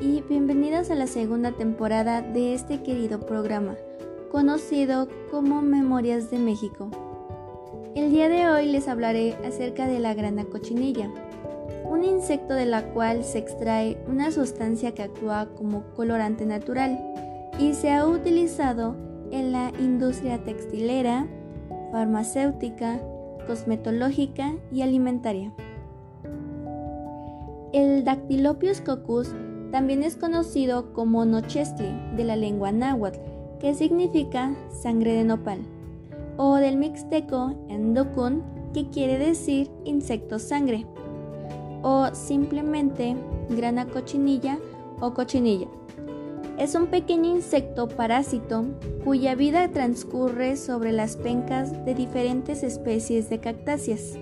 Y bienvenidos a la segunda temporada de este querido programa, conocido como Memorias de México. El día de hoy les hablaré acerca de la grana cochinilla, un insecto de la cual se extrae una sustancia que actúa como colorante natural y se ha utilizado en la industria textilera, farmacéutica, cosmetológica y alimentaria. El Dactylopius coccus también es conocido como nochestli de la lengua náhuatl, que significa sangre de nopal, o del mixteco endocun, que quiere decir insecto sangre, o simplemente grana cochinilla o cochinilla. Es un pequeño insecto parásito cuya vida transcurre sobre las pencas de diferentes especies de cactáceas.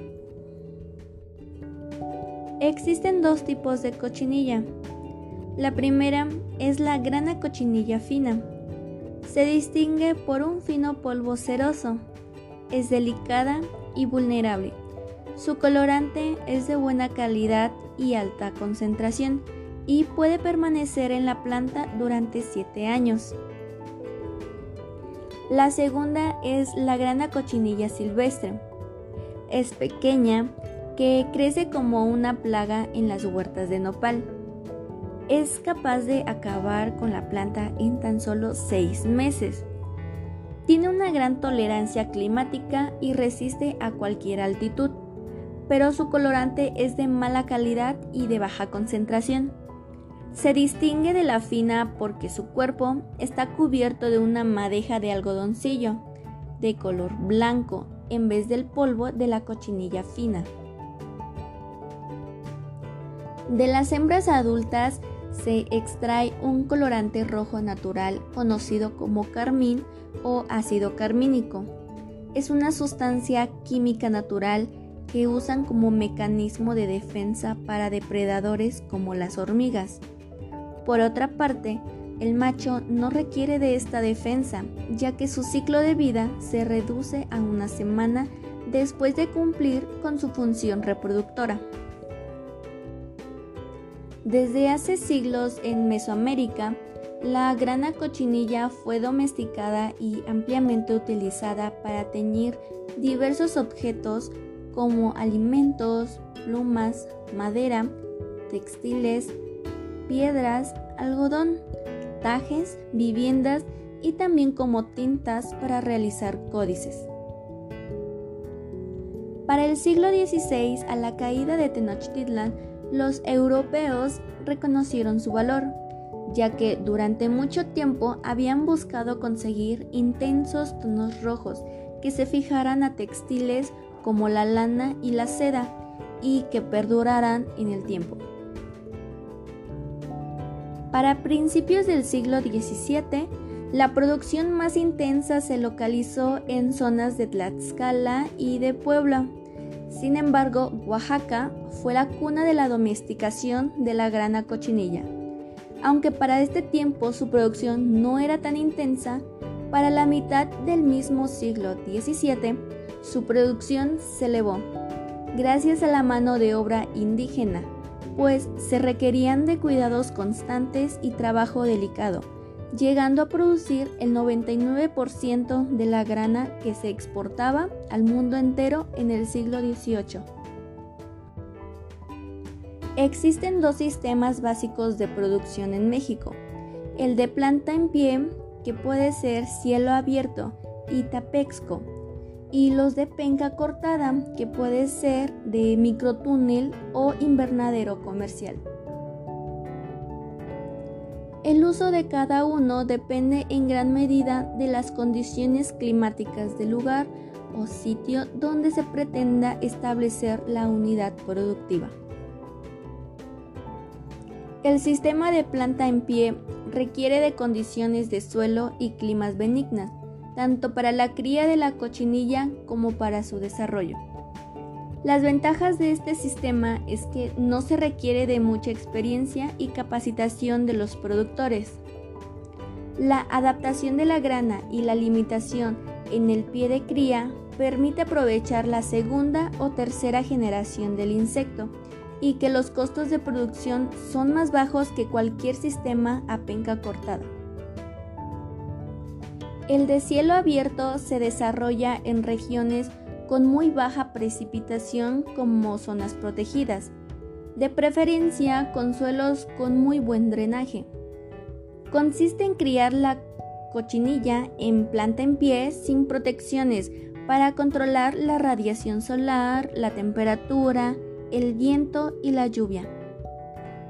Existen dos tipos de cochinilla. La primera es la grana cochinilla fina. Se distingue por un fino polvo ceroso. Es delicada y vulnerable. Su colorante es de buena calidad y alta concentración y puede permanecer en la planta durante 7 años. La segunda es la grana cochinilla silvestre. Es pequeña, que crece como una plaga en las huertas de nopal. Es capaz de acabar con la planta en tan solo seis meses. Tiene una gran tolerancia climática y resiste a cualquier altitud, pero su colorante es de mala calidad y de baja concentración. Se distingue de la fina porque su cuerpo está cubierto de una madeja de algodoncillo, de color blanco, en vez del polvo de la cochinilla fina. De las hembras adultas se extrae un colorante rojo natural conocido como carmín o ácido carmínico. Es una sustancia química natural que usan como mecanismo de defensa para depredadores como las hormigas. Por otra parte, el macho no requiere de esta defensa, ya que su ciclo de vida se reduce a una semana después de cumplir con su función reproductora. Desde hace siglos en Mesoamérica, la grana cochinilla fue domesticada y ampliamente utilizada para teñir diversos objetos como alimentos, plumas, madera, textiles, piedras, algodón, tajes, viviendas y también como tintas para realizar códices. Para el siglo XVI, a la caída de Tenochtitlan, los europeos reconocieron su valor, ya que durante mucho tiempo habían buscado conseguir intensos tonos rojos que se fijaran a textiles como la lana y la seda y que perduraran en el tiempo. Para principios del siglo XVII, la producción más intensa se localizó en zonas de Tlaxcala y de Puebla. Sin embargo, Oaxaca fue la cuna de la domesticación de la grana cochinilla. Aunque para este tiempo su producción no era tan intensa, para la mitad del mismo siglo XVII su producción se elevó, gracias a la mano de obra indígena, pues se requerían de cuidados constantes y trabajo delicado llegando a producir el 99% de la grana que se exportaba al mundo entero en el siglo XVIII. Existen dos sistemas básicos de producción en México, el de planta en pie, que puede ser cielo abierto y tapexco, y los de penca cortada, que puede ser de microtúnel o invernadero comercial. El uso de cada uno depende en gran medida de las condiciones climáticas del lugar o sitio donde se pretenda establecer la unidad productiva. El sistema de planta en pie requiere de condiciones de suelo y climas benignas, tanto para la cría de la cochinilla como para su desarrollo. Las ventajas de este sistema es que no se requiere de mucha experiencia y capacitación de los productores. La adaptación de la grana y la limitación en el pie de cría permite aprovechar la segunda o tercera generación del insecto y que los costos de producción son más bajos que cualquier sistema a penca cortada. El de cielo abierto se desarrolla en regiones con muy baja precipitación como zonas protegidas, de preferencia con suelos con muy buen drenaje. Consiste en criar la cochinilla en planta en pie sin protecciones para controlar la radiación solar, la temperatura, el viento y la lluvia.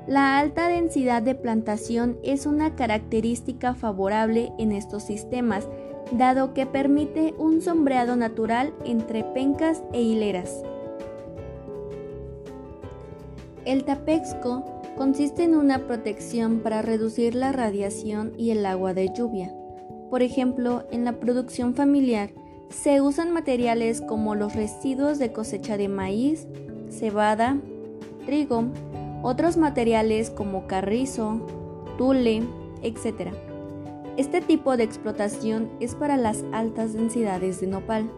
La alta densidad de plantación es una característica favorable en estos sistemas, dado que permite un sombreado natural entre pencas e hileras. El tapexco consiste en una protección para reducir la radiación y el agua de lluvia. Por ejemplo, en la producción familiar se usan materiales como los residuos de cosecha de maíz, cebada, trigo, otros materiales como carrizo, tule, etc. Este tipo de explotación es para las altas densidades de nopal.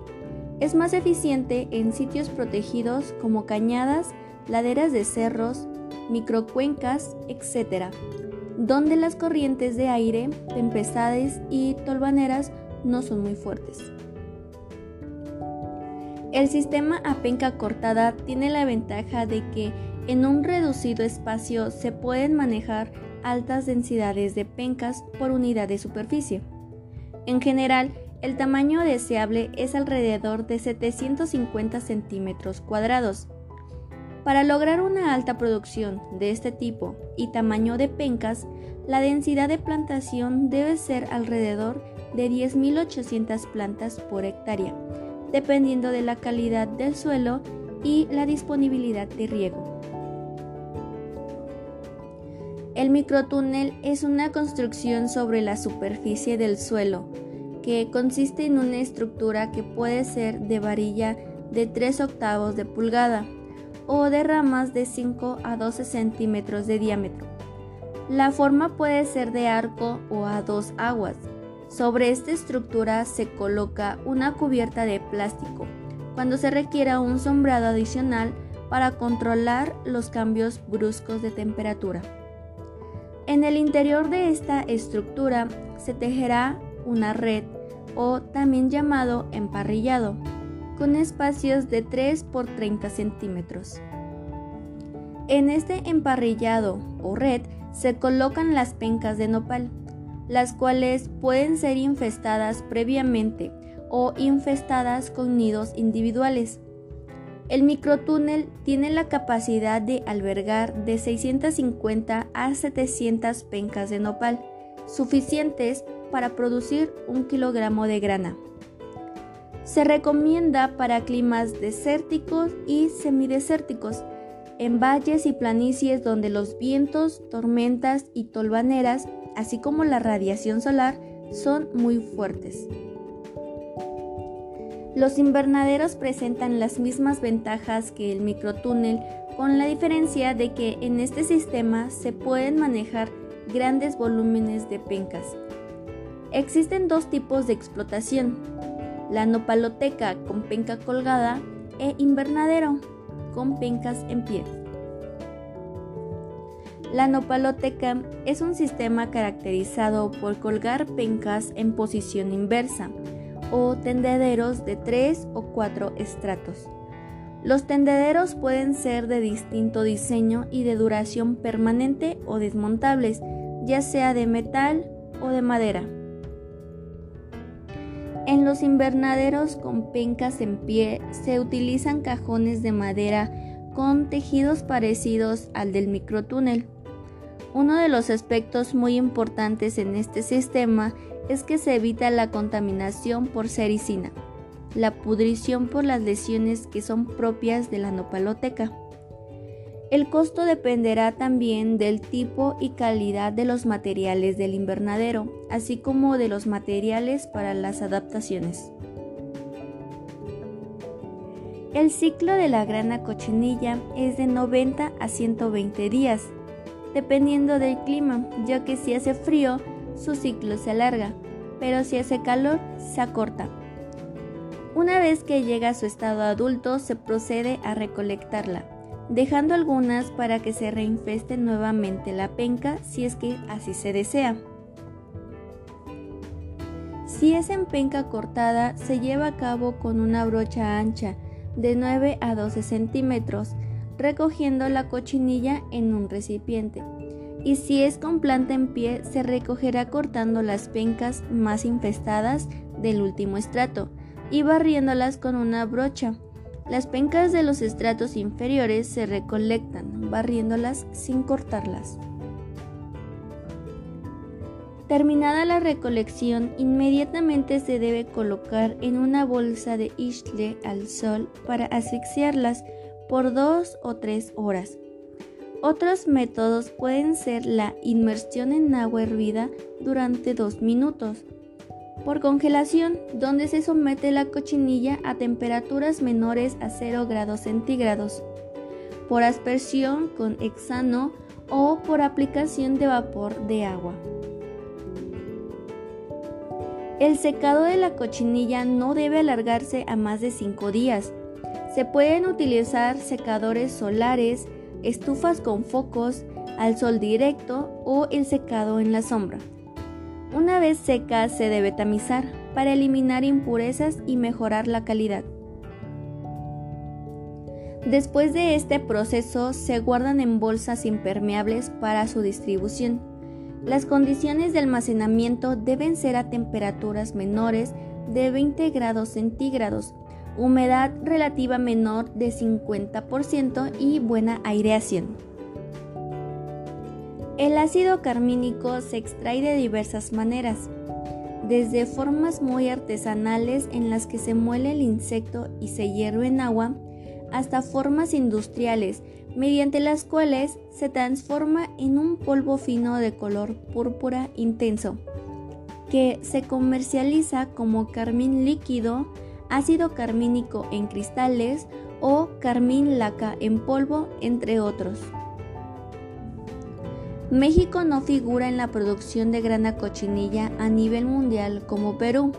Es más eficiente en sitios protegidos como cañadas, laderas de cerros, microcuencas, etc., donde las corrientes de aire, tempestades y tolvaneras no son muy fuertes. El sistema a penca cortada tiene la ventaja de que en un reducido espacio se pueden manejar altas densidades de pencas por unidad de superficie. En general, el tamaño deseable es alrededor de 750 centímetros cuadrados. Para lograr una alta producción de este tipo y tamaño de pencas, la densidad de plantación debe ser alrededor de 10.800 plantas por hectárea, dependiendo de la calidad del suelo y la disponibilidad de riego. El microtúnel es una construcción sobre la superficie del suelo que consiste en una estructura que puede ser de varilla de 3 octavos de pulgada o de ramas de 5 a 12 centímetros de diámetro. La forma puede ser de arco o a dos aguas sobre esta estructura se coloca una cubierta de plástico cuando se requiera un sombrado adicional para controlar los cambios bruscos de temperatura. En el interior de esta estructura se tejerá una red o también llamado emparrillado con espacios de 3 por 30 centímetros. En este emparrillado o red se colocan las pencas de nopal las cuales pueden ser infestadas previamente o infestadas con nidos individuales. El microtúnel tiene la capacidad de albergar de 650 a 700 pencas de nopal, suficientes para producir un kilogramo de grana. Se recomienda para climas desérticos y semidesérticos, en valles y planicies donde los vientos, tormentas y tolvaneras así como la radiación solar, son muy fuertes. Los invernaderos presentan las mismas ventajas que el microtúnel, con la diferencia de que en este sistema se pueden manejar grandes volúmenes de pencas. Existen dos tipos de explotación, la nopaloteca con penca colgada e invernadero con pencas en pie. La nopaloteca es un sistema caracterizado por colgar pencas en posición inversa o tendederos de tres o cuatro estratos. Los tendederos pueden ser de distinto diseño y de duración permanente o desmontables, ya sea de metal o de madera. En los invernaderos con pencas en pie se utilizan cajones de madera con tejidos parecidos al del microtúnel. Uno de los aspectos muy importantes en este sistema es que se evita la contaminación por sericina, la pudrición por las lesiones que son propias de la nopaloteca. El costo dependerá también del tipo y calidad de los materiales del invernadero, así como de los materiales para las adaptaciones. El ciclo de la grana cochinilla es de 90 a 120 días dependiendo del clima, ya que si hace frío, su ciclo se alarga, pero si hace calor, se acorta. Una vez que llega a su estado adulto, se procede a recolectarla, dejando algunas para que se reinfeste nuevamente la penca si es que así se desea. Si es en penca cortada, se lleva a cabo con una brocha ancha de 9 a 12 centímetros, recogiendo la cochinilla en un recipiente. Y si es con planta en pie, se recogerá cortando las pencas más infestadas del último estrato y barriéndolas con una brocha. Las pencas de los estratos inferiores se recolectan, barriéndolas sin cortarlas. Terminada la recolección, inmediatamente se debe colocar en una bolsa de isle al sol para asfixiarlas por dos o tres horas. Otros métodos pueden ser la inmersión en agua hervida durante dos minutos, por congelación, donde se somete la cochinilla a temperaturas menores a 0 grados centígrados, por aspersión con hexano o por aplicación de vapor de agua. El secado de la cochinilla no debe alargarse a más de 5 días. Se pueden utilizar secadores solares, estufas con focos, al sol directo o el secado en la sombra. Una vez seca se debe tamizar para eliminar impurezas y mejorar la calidad. Después de este proceso se guardan en bolsas impermeables para su distribución. Las condiciones de almacenamiento deben ser a temperaturas menores de 20 grados centígrados, humedad relativa menor de 50% y buena aireación. El ácido carmínico se extrae de diversas maneras, desde formas muy artesanales en las que se muele el insecto y se hierve en agua, hasta formas industriales, mediante las cuales se transforma en un polvo fino de color púrpura intenso, que se comercializa como carmín líquido, ácido carmínico en cristales o carmín laca en polvo, entre otros. México no figura en la producción de grana cochinilla a nivel mundial como Perú,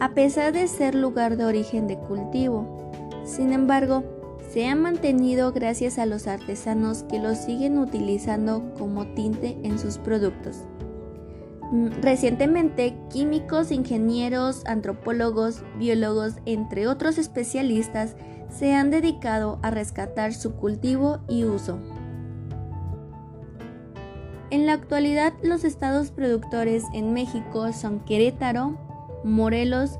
a pesar de ser lugar de origen de cultivo. Sin embargo, se ha mantenido gracias a los artesanos que lo siguen utilizando como tinte en sus productos. Mm, recientemente, químicos, ingenieros, antropólogos, biólogos, entre otros especialistas, se han dedicado a rescatar su cultivo y uso. En la actualidad los estados productores en México son Querétaro, Morelos,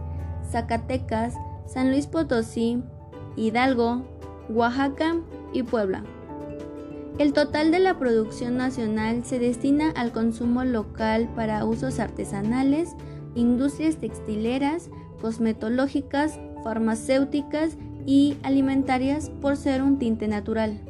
Zacatecas, San Luis Potosí, Hidalgo, Oaxaca y Puebla. El total de la producción nacional se destina al consumo local para usos artesanales, industrias textileras, cosmetológicas, farmacéuticas y alimentarias por ser un tinte natural.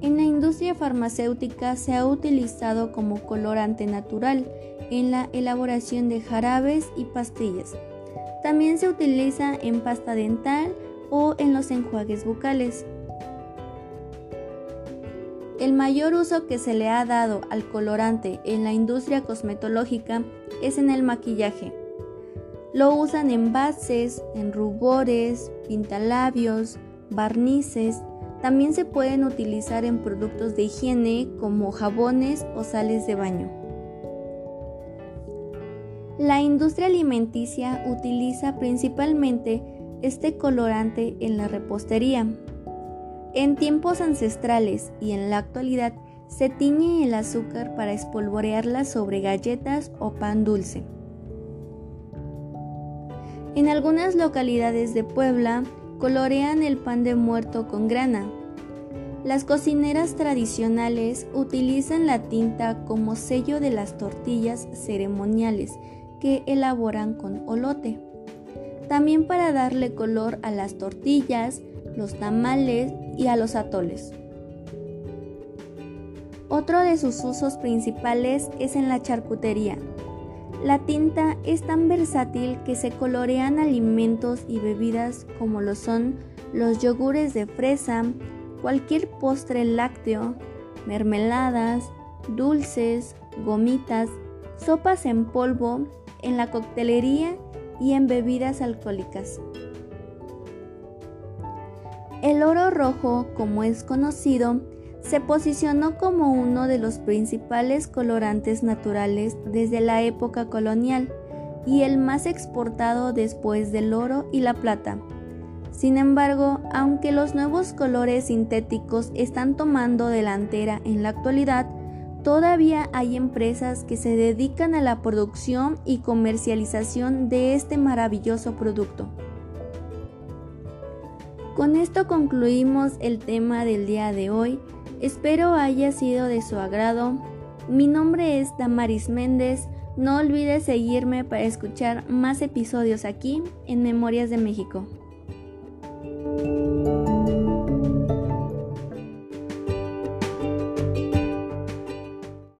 En la industria farmacéutica se ha utilizado como colorante natural en la elaboración de jarabes y pastillas. También se utiliza en pasta dental o en los enjuagues bucales. El mayor uso que se le ha dado al colorante en la industria cosmetológica es en el maquillaje. Lo usan en bases, en rubores, pintalabios, barnices, también se pueden utilizar en productos de higiene como jabones o sales de baño. La industria alimenticia utiliza principalmente este colorante en la repostería. En tiempos ancestrales y en la actualidad se tiñe el azúcar para espolvorearla sobre galletas o pan dulce. En algunas localidades de Puebla colorean el pan de muerto con grana. Las cocineras tradicionales utilizan la tinta como sello de las tortillas ceremoniales que elaboran con olote. También para darle color a las tortillas, los tamales y a los atoles. Otro de sus usos principales es en la charcutería, la tinta es tan versátil que se colorean alimentos y bebidas como lo son los yogures de fresa, cualquier postre lácteo, mermeladas, dulces, gomitas, sopas en polvo, en la coctelería y en bebidas alcohólicas. El oro rojo, como es conocido, se posicionó como uno de los principales colorantes naturales desde la época colonial y el más exportado después del oro y la plata. Sin embargo, aunque los nuevos colores sintéticos están tomando delantera en la actualidad, todavía hay empresas que se dedican a la producción y comercialización de este maravilloso producto. Con esto concluimos el tema del día de hoy. Espero haya sido de su agrado. Mi nombre es Damaris Méndez. No olvides seguirme para escuchar más episodios aquí en Memorias de México.